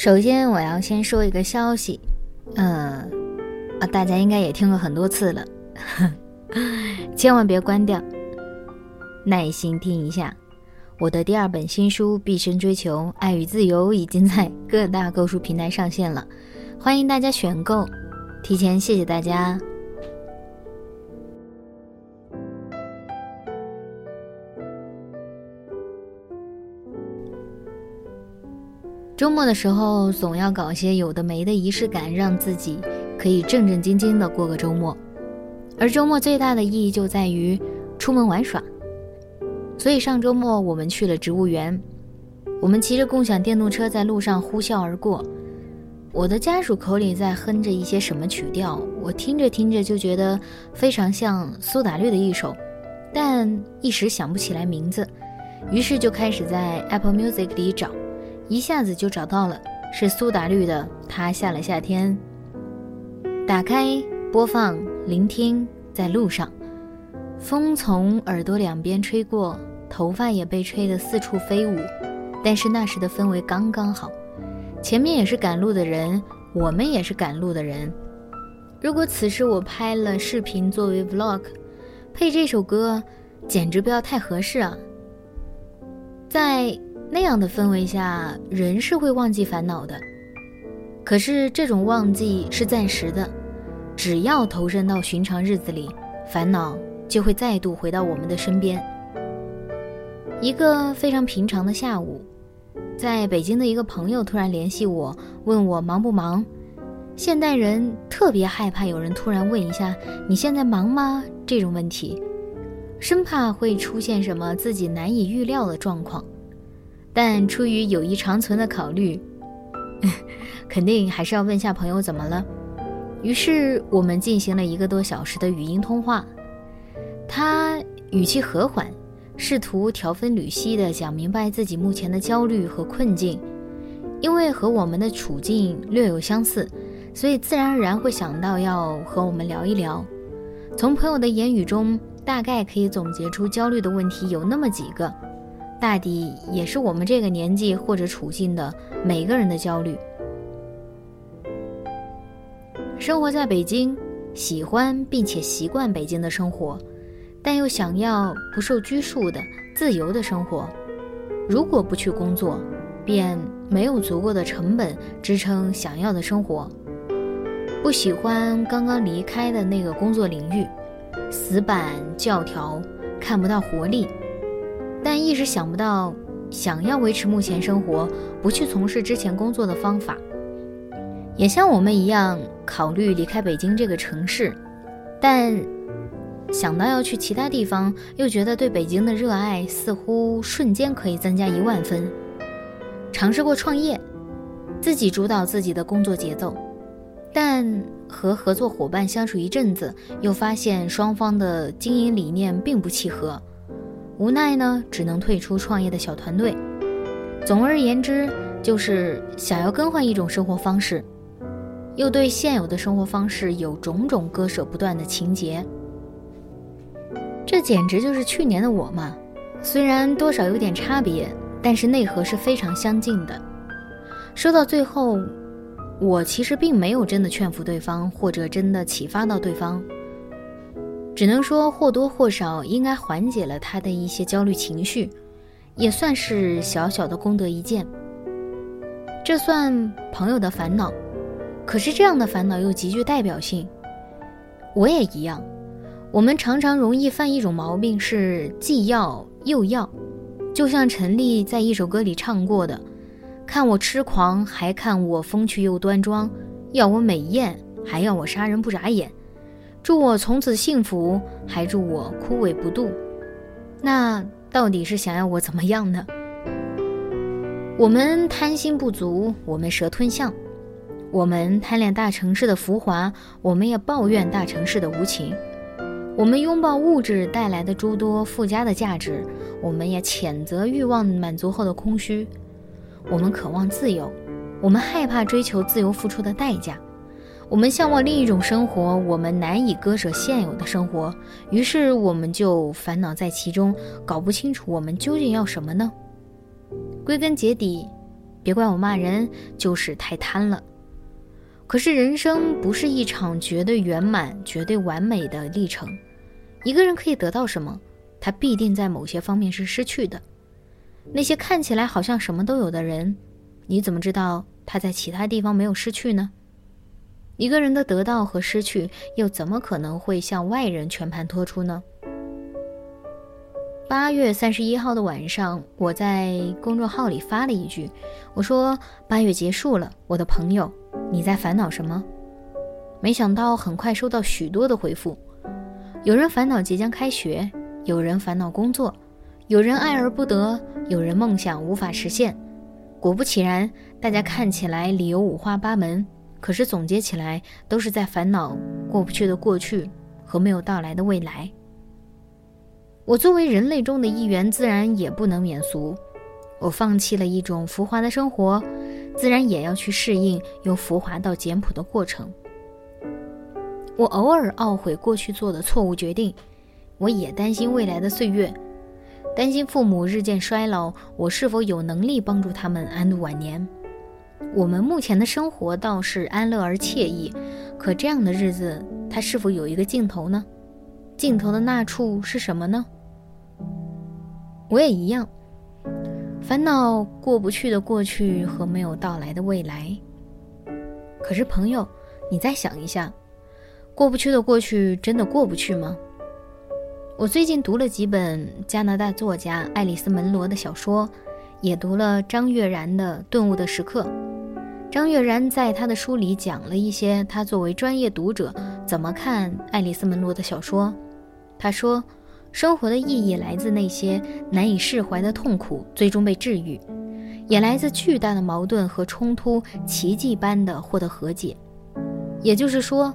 首先，我要先说一个消息，嗯，啊，大家应该也听过很多次了，千万别关掉，耐心听一下。我的第二本新书《毕生追求爱与自由》已经在各大购书平台上线了，欢迎大家选购。提前谢谢大家。周末的时候，总要搞些有的没的仪式感，让自己可以正正经经的过个周末。而周末最大的意义就在于出门玩耍。所以上周末我们去了植物园，我们骑着共享电动车在路上呼啸而过。我的家属口里在哼着一些什么曲调，我听着听着就觉得非常像苏打绿的一首，但一时想不起来名字，于是就开始在 Apple Music 里找。一下子就找到了，是苏打绿的《他下了夏天》。打开播放，聆听，在路上，风从耳朵两边吹过，头发也被吹得四处飞舞。但是那时的氛围刚刚好，前面也是赶路的人，我们也是赶路的人。如果此时我拍了视频作为 vlog，配这首歌，简直不要太合适啊！在。那样的氛围下，人是会忘记烦恼的。可是这种忘记是暂时的，只要投身到寻常日子里，烦恼就会再度回到我们的身边。一个非常平常的下午，在北京的一个朋友突然联系我，问我忙不忙。现代人特别害怕有人突然问一下“你现在忙吗”这种问题，生怕会出现什么自己难以预料的状况。但出于友谊长存的考虑，肯定还是要问下朋友怎么了。于是我们进行了一个多小时的语音通话。他语气和缓，试图条分缕析地讲明白自己目前的焦虑和困境。因为和我们的处境略有相似，所以自然而然会想到要和我们聊一聊。从朋友的言语中，大概可以总结出焦虑的问题有那么几个。大抵也是我们这个年纪或者处境的每个人的焦虑。生活在北京，喜欢并且习惯北京的生活，但又想要不受拘束的自由的生活。如果不去工作，便没有足够的成本支撑想要的生活。不喜欢刚刚离开的那个工作领域，死板教条，看不到活力。但一直想不到，想要维持目前生活，不去从事之前工作的方法，也像我们一样考虑离开北京这个城市，但想到要去其他地方，又觉得对北京的热爱似乎瞬间可以增加一万分。尝试过创业，自己主导自己的工作节奏，但和合作伙伴相处一阵子，又发现双方的经营理念并不契合。无奈呢，只能退出创业的小团队。总而言之，就是想要更换一种生活方式，又对现有的生活方式有种种割舍不断的情节。这简直就是去年的我嘛！虽然多少有点差别，但是内核是非常相近的。说到最后，我其实并没有真的劝服对方，或者真的启发到对方。只能说或多或少应该缓解了他的一些焦虑情绪，也算是小小的功德一件。这算朋友的烦恼，可是这样的烦恼又极具代表性。我也一样，我们常常容易犯一种毛病，是既要又要。就像陈粒在一首歌里唱过的：“看我痴狂，还看我风趣又端庄；要我美艳，还要我杀人不眨眼。”祝我从此幸福，还祝我枯萎不渡。那到底是想要我怎么样呢？我们贪心不足，我们蛇吞象；我们贪恋大城市的浮华，我们也抱怨大城市的无情；我们拥抱物质带来的诸多附加的价值，我们也谴责欲望满足后的空虚；我们渴望自由，我们害怕追求自由付出的代价；我们向往另一种生活，我们难以割舍现有的生活，于是我们就烦恼在其中，搞不清楚我们究竟要什么呢？归根结底，别怪我骂人，就是太贪了。可是人生不是一场绝对圆满、绝对完美的历程。一个人可以得到什么，他必定在某些方面是失去的。那些看起来好像什么都有的人，你怎么知道他在其他地方没有失去呢？一个人的得到和失去，又怎么可能会向外人全盘托出呢？八月三十一号的晚上，我在公众号里发了一句：“我说八月结束了，我的朋友，你在烦恼什么？”没想到很快收到许多的回复，有人烦恼即将开学，有人烦恼工作，有人爱而不得，有人梦想无法实现。果不其然，大家看起来理由五花八门，可是总结起来都是在烦恼过不去的过去和没有到来的未来。我作为人类中的一员，自然也不能免俗。我放弃了一种浮华的生活，自然也要去适应由浮华到简朴的过程。我偶尔懊悔过去做的错误决定，我也担心未来的岁月，担心父母日渐衰老，我是否有能力帮助他们安度晚年？我们目前的生活倒是安乐而惬意，可这样的日子，它是否有一个尽头呢？尽头的那处是什么呢？我也一样，烦恼过不去的过去和没有到来的未来。可是朋友，你再想一下，过不去的过去真的过不去吗？我最近读了几本加拿大作家爱丽丝·门罗的小说，也读了张悦然的《顿悟的时刻》。张悦然在他的书里讲了一些他作为专业读者怎么看爱丽丝·门罗的小说。他说。生活的意义来自那些难以释怀的痛苦最终被治愈，也来自巨大的矛盾和冲突奇迹般的获得和解。也就是说，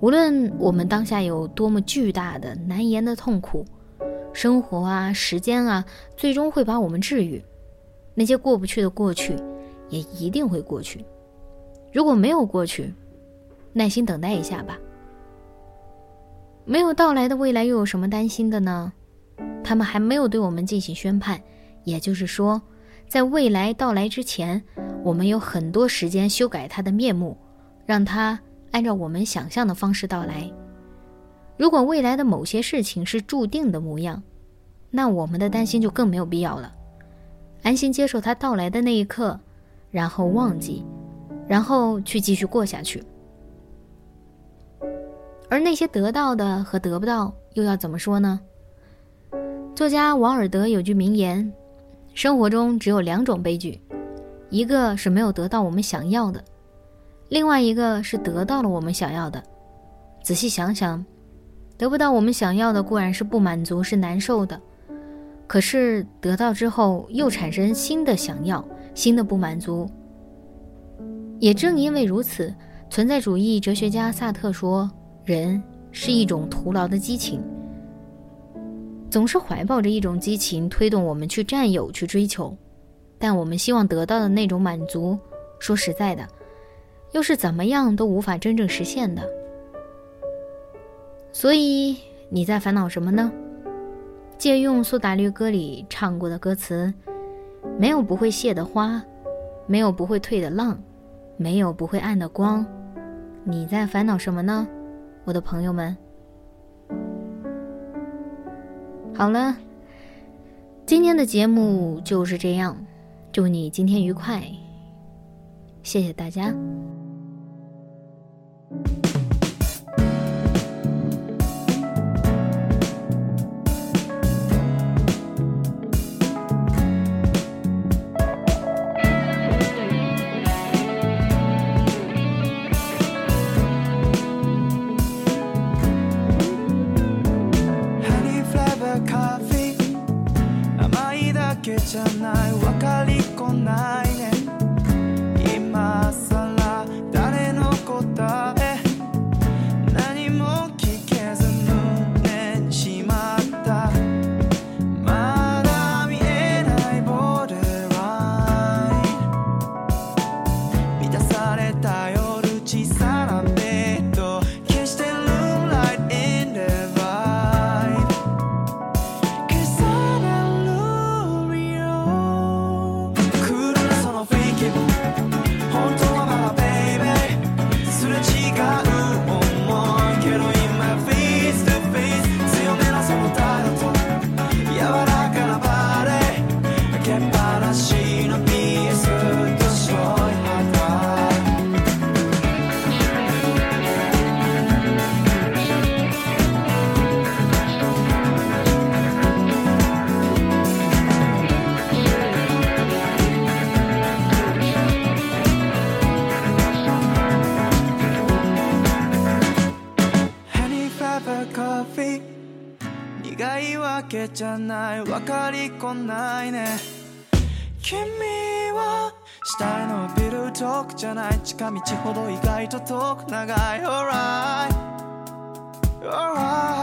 无论我们当下有多么巨大的难言的痛苦，生活啊，时间啊，最终会把我们治愈。那些过不去的过去，也一定会过去。如果没有过去，耐心等待一下吧。没有到来的未来又有什么担心的呢？他们还没有对我们进行宣判，也就是说，在未来到来之前，我们有很多时间修改它的面目，让它按照我们想象的方式到来。如果未来的某些事情是注定的模样，那我们的担心就更没有必要了，安心接受它到来的那一刻，然后忘记，然后去继续过下去。而那些得到的和得不到，又要怎么说呢？作家王尔德有句名言：“生活中只有两种悲剧，一个是没有得到我们想要的，另外一个是得到了我们想要的。”仔细想想，得不到我们想要的固然是不满足，是难受的；可是得到之后，又产生新的想要，新的不满足。也正因为如此，存在主义哲学家萨特说。人是一种徒劳的激情，总是怀抱着一种激情推动我们去占有、去追求，但我们希望得到的那种满足，说实在的，又是怎么样都无法真正实现的。所以你在烦恼什么呢？借用苏打绿歌里唱过的歌词：“没有不会谢的花，没有不会退的浪，没有不会暗的光。”你在烦恼什么呢？我的朋友们，好了，今天的节目就是这样。祝你今天愉快，谢谢大家。じゃない。分かりこないね。君は下へのビル遠くじゃない。近道ほど意外と遠く長い。Alright Alright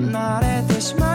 Not at this moment.